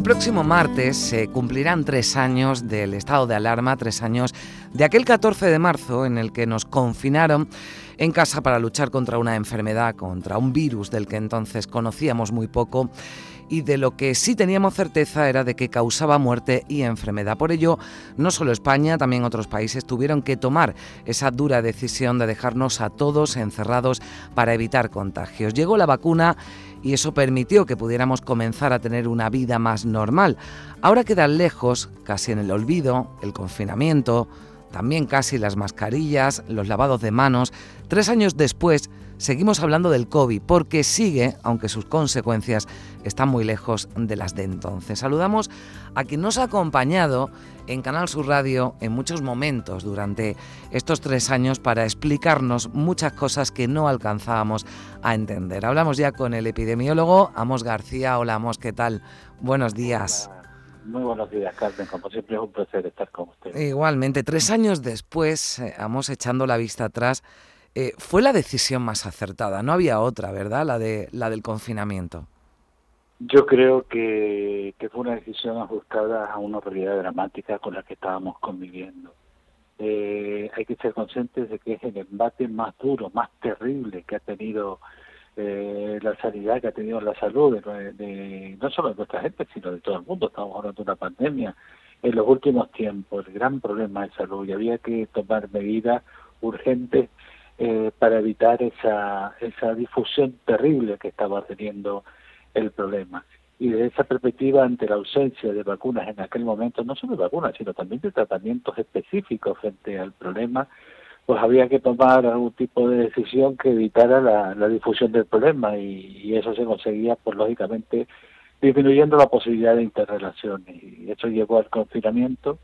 El próximo martes se cumplirán tres años del estado de alarma, tres años de aquel 14 de marzo en el que nos confinaron en casa para luchar contra una enfermedad, contra un virus del que entonces conocíamos muy poco y de lo que sí teníamos certeza era de que causaba muerte y enfermedad. Por ello, no solo España, también otros países tuvieron que tomar esa dura decisión de dejarnos a todos encerrados para evitar contagios. Llegó la vacuna y eso permitió que pudiéramos comenzar a tener una vida más normal. Ahora quedan lejos, casi en el olvido, el confinamiento, también casi las mascarillas, los lavados de manos. Tres años después, seguimos hablando del COVID porque sigue, aunque sus consecuencias están muy lejos de las de entonces. Saludamos a quien nos ha acompañado en Canal Sur Radio en muchos momentos durante estos tres años para explicarnos muchas cosas que no alcanzábamos a entender. Hablamos ya con el epidemiólogo Amos García. Hola Amos, ¿qué tal? Buenos días. Muy buenos días, Carmen. Como siempre es un placer estar con usted. Igualmente, tres años después, eh, vamos echando la vista atrás, eh, fue la decisión más acertada. No había otra, ¿verdad? La de la del confinamiento. Yo creo que, fue una decisión ajustada a una realidad dramática con la que estábamos conviviendo. Eh, hay que ser conscientes de que es el embate más duro, más terrible que ha tenido eh, la sanidad, que ha tenido la salud, de, no solo de nuestra gente, sino de todo el mundo. Estamos hablando de una pandemia en los últimos tiempos, el gran problema de salud, y había que tomar medidas urgentes eh, para evitar esa, esa difusión terrible que estaba teniendo el problema. Y de esa perspectiva, ante la ausencia de vacunas en aquel momento, no solo de vacunas, sino también de tratamientos específicos frente al problema, pues había que tomar algún tipo de decisión que evitara la, la difusión del problema y, eso se conseguía, pues lógicamente, disminuyendo la posibilidad de interrelaciones. Y eso llevó al confinamiento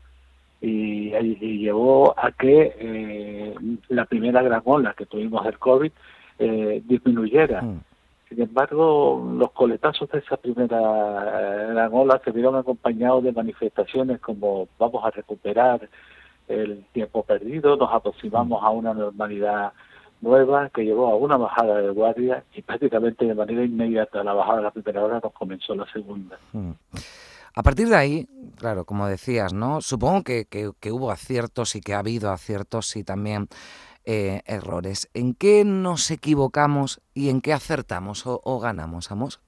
y, llevó a que eh, la primera gran ola que tuvimos del COVID eh, disminuyera. Mm. Sin embargo, los coletazos de esa primera eh, gran ola se vieron acompañados de manifestaciones como vamos a recuperar el tiempo perdido, nos aproximamos a una normalidad nueva que llevó a una bajada de guardia y prácticamente de manera inmediata la bajada de la primera hora nos comenzó la segunda. Mm. A partir de ahí, claro, como decías, ¿no? Supongo que, que, hubo aciertos y que ha habido aciertos y también eh, errores. ¿En qué nos equivocamos y en qué acertamos o, ganamos, Amos?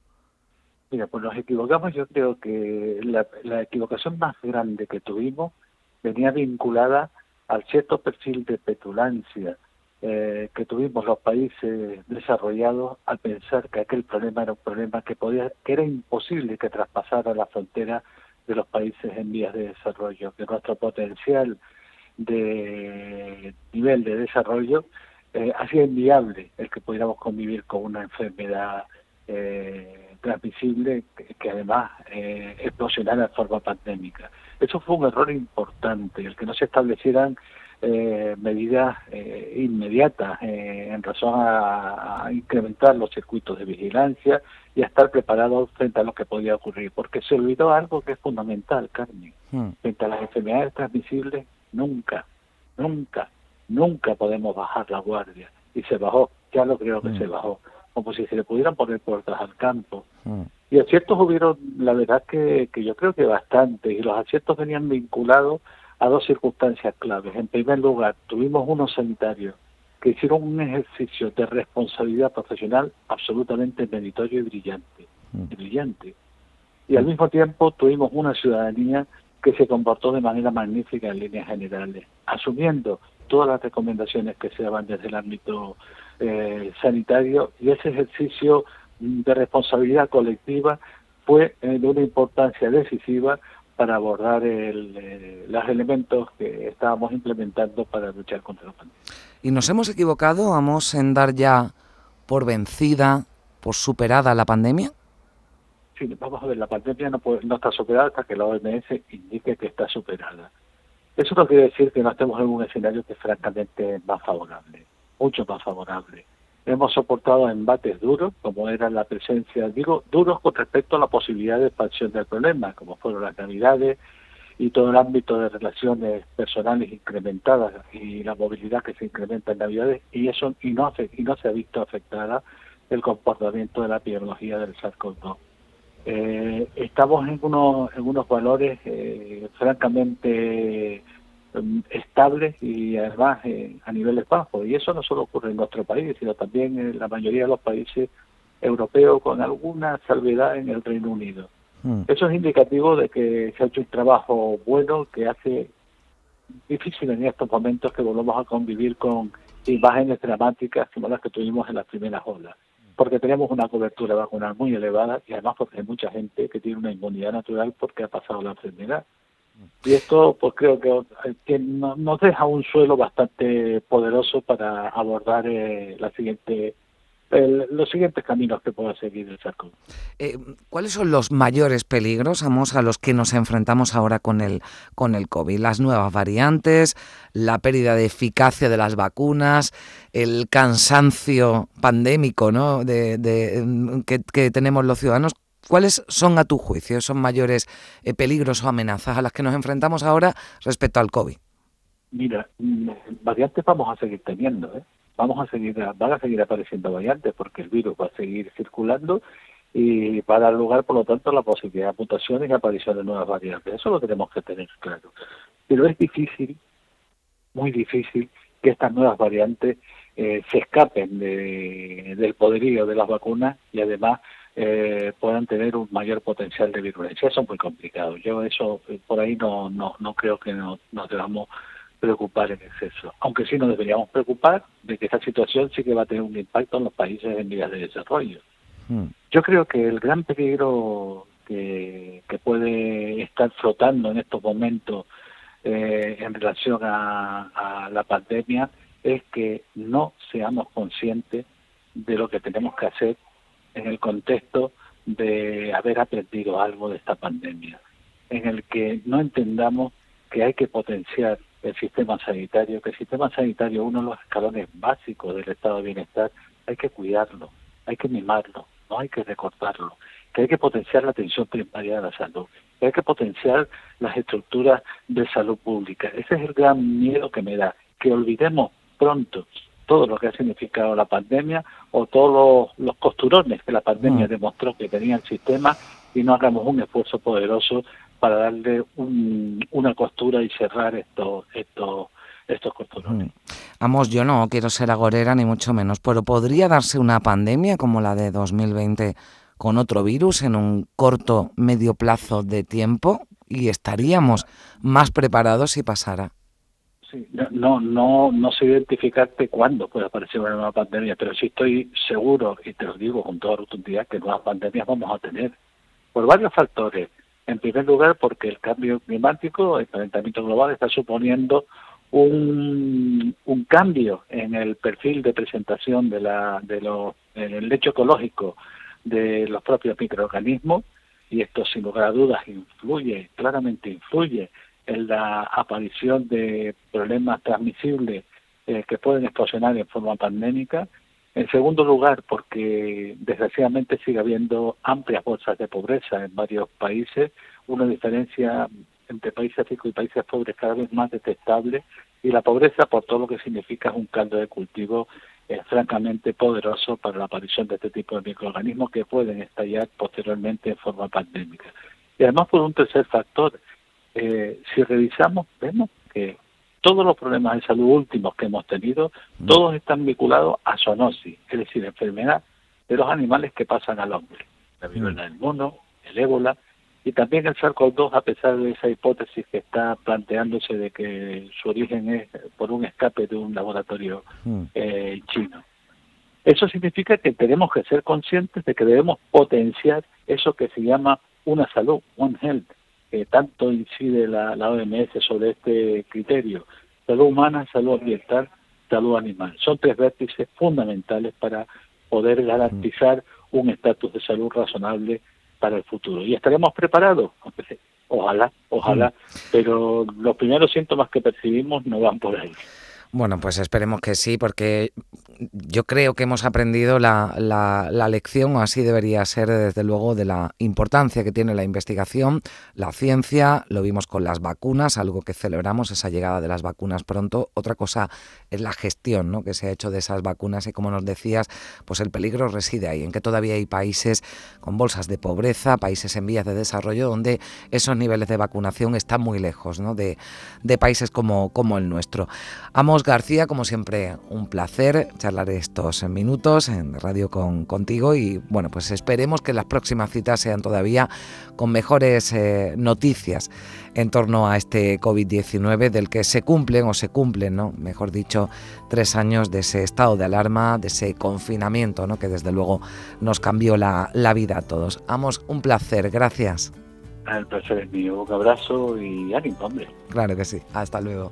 Mira, pues nos equivocamos, yo creo que la, la equivocación más grande que tuvimos venía vinculada al cierto perfil de petulancia eh, que tuvimos los países desarrollados al pensar que aquel problema era un problema que podía que era imposible que traspasara la frontera de los países en vías de desarrollo que nuestro potencial de nivel de desarrollo eh, hacía inviable el que pudiéramos convivir con una enfermedad eh, transmisible que, además eh, explosionara de forma pandémica. Eso fue un error importante, el que no se establecieran eh, medidas eh, inmediatas eh, en razón a, incrementar los circuitos de vigilancia y a estar preparados frente a lo que podía ocurrir, porque se olvidó algo que es fundamental, Carmen. Hmm. Frente a las enfermedades transmisibles, nunca, nunca, nunca podemos bajar la guardia. Y se bajó, ya lo creo que hmm. se bajó, como si se le pudieran poner puertas al campo. Hmm. Y aciertos hubieron, la verdad que, que yo creo que bastante, y los aciertos venían vinculados a dos circunstancias claves. En primer lugar, tuvimos unos sanitarios que hicieron un ejercicio de responsabilidad profesional absolutamente meritorio y brillante, mm. brillante. Y al mismo tiempo tuvimos una ciudadanía que se comportó de manera magnífica en líneas generales, asumiendo todas las recomendaciones que se daban desde el ámbito eh, sanitario y ese ejercicio de responsabilidad colectiva fue de una importancia decisiva para abordar el, eh, los elementos que estábamos implementando para luchar contra la pandemia. ¿Y nos hemos equivocado, vamos en dar ya por vencida, por superada la pandemia? Sí, vamos a ver, la pandemia no, no está superada hasta que la OMS indique que está superada. Eso no quiere decir que no estemos en un escenario que es francamente más favorable, mucho más favorable. Hemos soportado embates duros, como era la presencia, digo, duros con respecto a la posibilidad de expansión del problema, como fueron las navidades y todo el ámbito de relaciones personales incrementadas y la movilidad que se incrementa en navidades, y eso y no, y no se ha visto afectada el comportamiento de la epidemiología del SARS-CoV-2. Eh, estamos en unos, valores eh, francamente estables y además eh, a niveles bajos. Y eso no solo ocurre en nuestro país, sino también en la mayoría de los países europeos, con alguna salvedad en el Reino Unido. Hmm. Eso es indicativo de que se ha hecho un trabajo bueno que hace difícil en estos momentos que volvamos a convivir con imágenes dramáticas como las que tuvimos en las primeras olas porque tenemos una cobertura vacunal muy elevada y además porque hay mucha gente que tiene una inmunidad natural porque ha pasado la enfermedad. Y esto pues creo que, nos deja un suelo bastante poderoso para abordar eh, la siguiente los siguientes caminos que pueda seguir el cerco. Eh, ¿Cuáles son los mayores peligros a los que nos enfrentamos ahora con el, con el COVID? Las nuevas variantes, la pérdida de eficacia de las vacunas, el cansancio pandémico ¿no? de, mm, que, tenemos los ciudadanos. ¿Cuáles son, a tu juicio, esos mayores eh, peligros o amenazas a las que nos enfrentamos ahora respecto al COVID? Mira, mm, variantes vamos a seguir teniendo, ¿eh? vamos a seguir, van a seguir apareciendo variantes porque el virus va a seguir circulando y va a dar lugar, por lo tanto, a la posibilidad de mutaciones y aparición de nuevas variantes. Eso lo tenemos que tener claro. Pero es difícil, muy difícil, que estas nuevas variantes eh, se escapen de, del poderío de las vacunas y además eh, puedan tener un mayor potencial de virulencia. Eso es muy complicado. Yo eso eh, por ahí no, no, no creo que nos, nos debamos preocupar en exceso. Aunque sí nos deberíamos preocupar de que esta situación sí que va a tener un impacto en los países en vías de desarrollo. Hmm. Yo creo que el gran peligro que, puede estar flotando en estos momentos eh, en relación a, a la pandemia es que no seamos conscientes de lo que tenemos que hacer en el contexto de haber aprendido algo de esta pandemia, en el que no entendamos que hay que potenciar el sistema sanitario, que el sistema sanitario, uno de los escalones básicos del estado de bienestar, hay que cuidarlo, hay que mimarlo, no hay que recortarlo, que hay que potenciar la atención primaria de la salud, que hay que potenciar las estructuras de salud pública. Ese es el gran miedo que me da, que olvidemos pronto todo lo que ha significado la pandemia o todos los, costurones que la pandemia mm. demostró que tenía el sistema y no hagamos un esfuerzo poderoso para darle una costura y cerrar estos estos estos costurones. Mm. Vamos, yo no quiero ser agorera ni mucho menos, pero podría darse una pandemia como la de 2020 con otro virus en un corto medio plazo de tiempo y estaríamos más preparados si pasara. Sí, no, no, no sé identificarte cuándo puede aparecer una nueva pandemia, pero sí estoy seguro, y te lo digo con toda rotundidad, que nuevas pandemias vamos a tener, por varios factores. En primer lugar, porque el cambio climático, el calentamiento global, está suponiendo un, un cambio en el perfil de presentación de la, de los, en el lecho ecológico de los propios microorganismos, y esto sin lugar a dudas influye, claramente influye en la aparición de problemas transmisibles eh, que pueden explosionar en forma pandémica en segundo lugar, porque desgraciadamente sigue habiendo amplias bolsas de pobreza en varios países, una diferencia entre países ricos y países pobres cada vez más detestable, y la pobreza, por todo lo que significa, es un caldo de cultivo eh, francamente poderoso para la aparición de este tipo de microorganismos que pueden estallar posteriormente en forma pandémica. Y además, por un tercer factor, eh, si revisamos, vemos que todos los problemas de salud últimos que hemos tenido, mm. todos están vinculados a zoonosis, es decir, enfermedad de los animales que pasan al hombre. La mm. viruela del mono, el ébola y también el SARS-CoV-2, a pesar de esa hipótesis que está planteándose de que su origen es por un escape de un laboratorio mm. eh, chino. Eso significa que tenemos que ser conscientes de que debemos potenciar eso que se llama una salud, One Health, que tanto incide la, la OMS sobre este criterio, salud humana, salud ambiental, salud animal. Son tres vértices fundamentales para poder garantizar un estatus de salud razonable para el futuro. ¿Y estaremos preparados? Ojalá, ojalá, pero los primeros síntomas que percibimos no van por ahí. Bueno, pues esperemos que sí, porque yo creo que hemos aprendido la, la, lección, o así debería ser desde luego, de la importancia que tiene la investigación, la ciencia, lo vimos con las vacunas, algo que celebramos, esa llegada de las vacunas pronto. Otra cosa es la gestión ¿no? que se ha hecho de esas vacunas y como nos decías, pues el peligro reside ahí, en que todavía hay países con bolsas de pobreza, países en vías de desarrollo, donde esos niveles de vacunación están muy lejos ¿no? de, de países como, como el nuestro. Amos García, como siempre, un placer charlar estos minutos en radio con, contigo y bueno, pues esperemos que las próximas citas sean todavía con mejores eh, noticias en torno a este COVID-19 del que se cumplen o se cumplen, ¿no? mejor dicho, tres años de ese estado de alarma, de ese confinamiento, ¿no? que desde luego nos cambió la, la vida a todos. Amos, un placer, gracias. El placer es mío, un abrazo y ánimo, hombre. Claro que sí, hasta luego.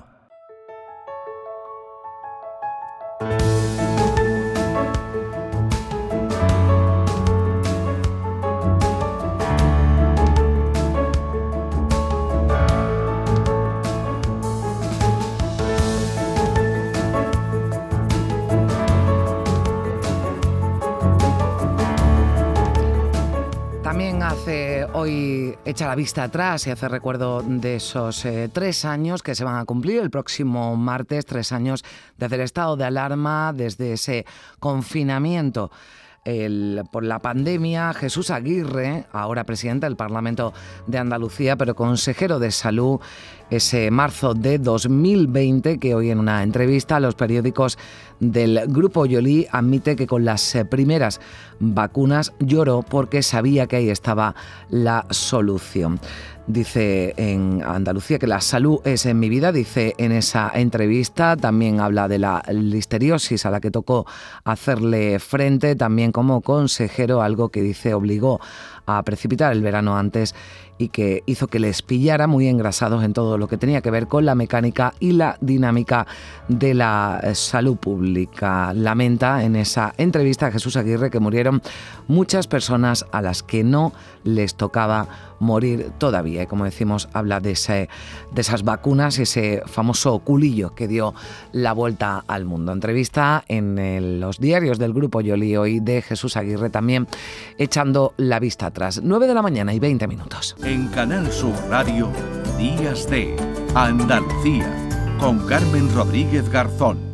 Hoy echa la vista atrás y hace recuerdo de esos eh, tres años que se van a cumplir el próximo martes, tres años desde el estado de alarma, desde ese confinamiento. Por la pandemia, Jesús Aguirre, ahora presidente del Parlamento de Andalucía, pero consejero de salud, ese marzo de 2020, que hoy en una entrevista a los periódicos del Grupo Yoli admite que con las eh, primeras vacunas lloró porque sabía que ahí estaba la solución. Dice en Andalucía que la salud es en mi vida, dice en esa entrevista, también habla de la listeriosis a la que tocó hacerle frente, también como consejero, algo que dice obligó a precipitar el verano antes y que hizo que les pillara muy engrasados en todo lo que tenía que ver con la mecánica y la dinámica de la eh, salud pública. Lamenta en esa entrevista a Jesús Aguirre que murieron muchas personas a las que no les tocaba morir todavía. Y como decimos, habla de, ese, de esas vacunas y ese famoso culillo que dio la vuelta al mundo. Entrevista en los diarios del grupo Yoli hoy de Jesús Aguirre también echando la vista atrás. 9 de la mañana y 20 minutos. En Canal Sur Radio, Días de Andalucía, con Carmen Rodríguez Garzón.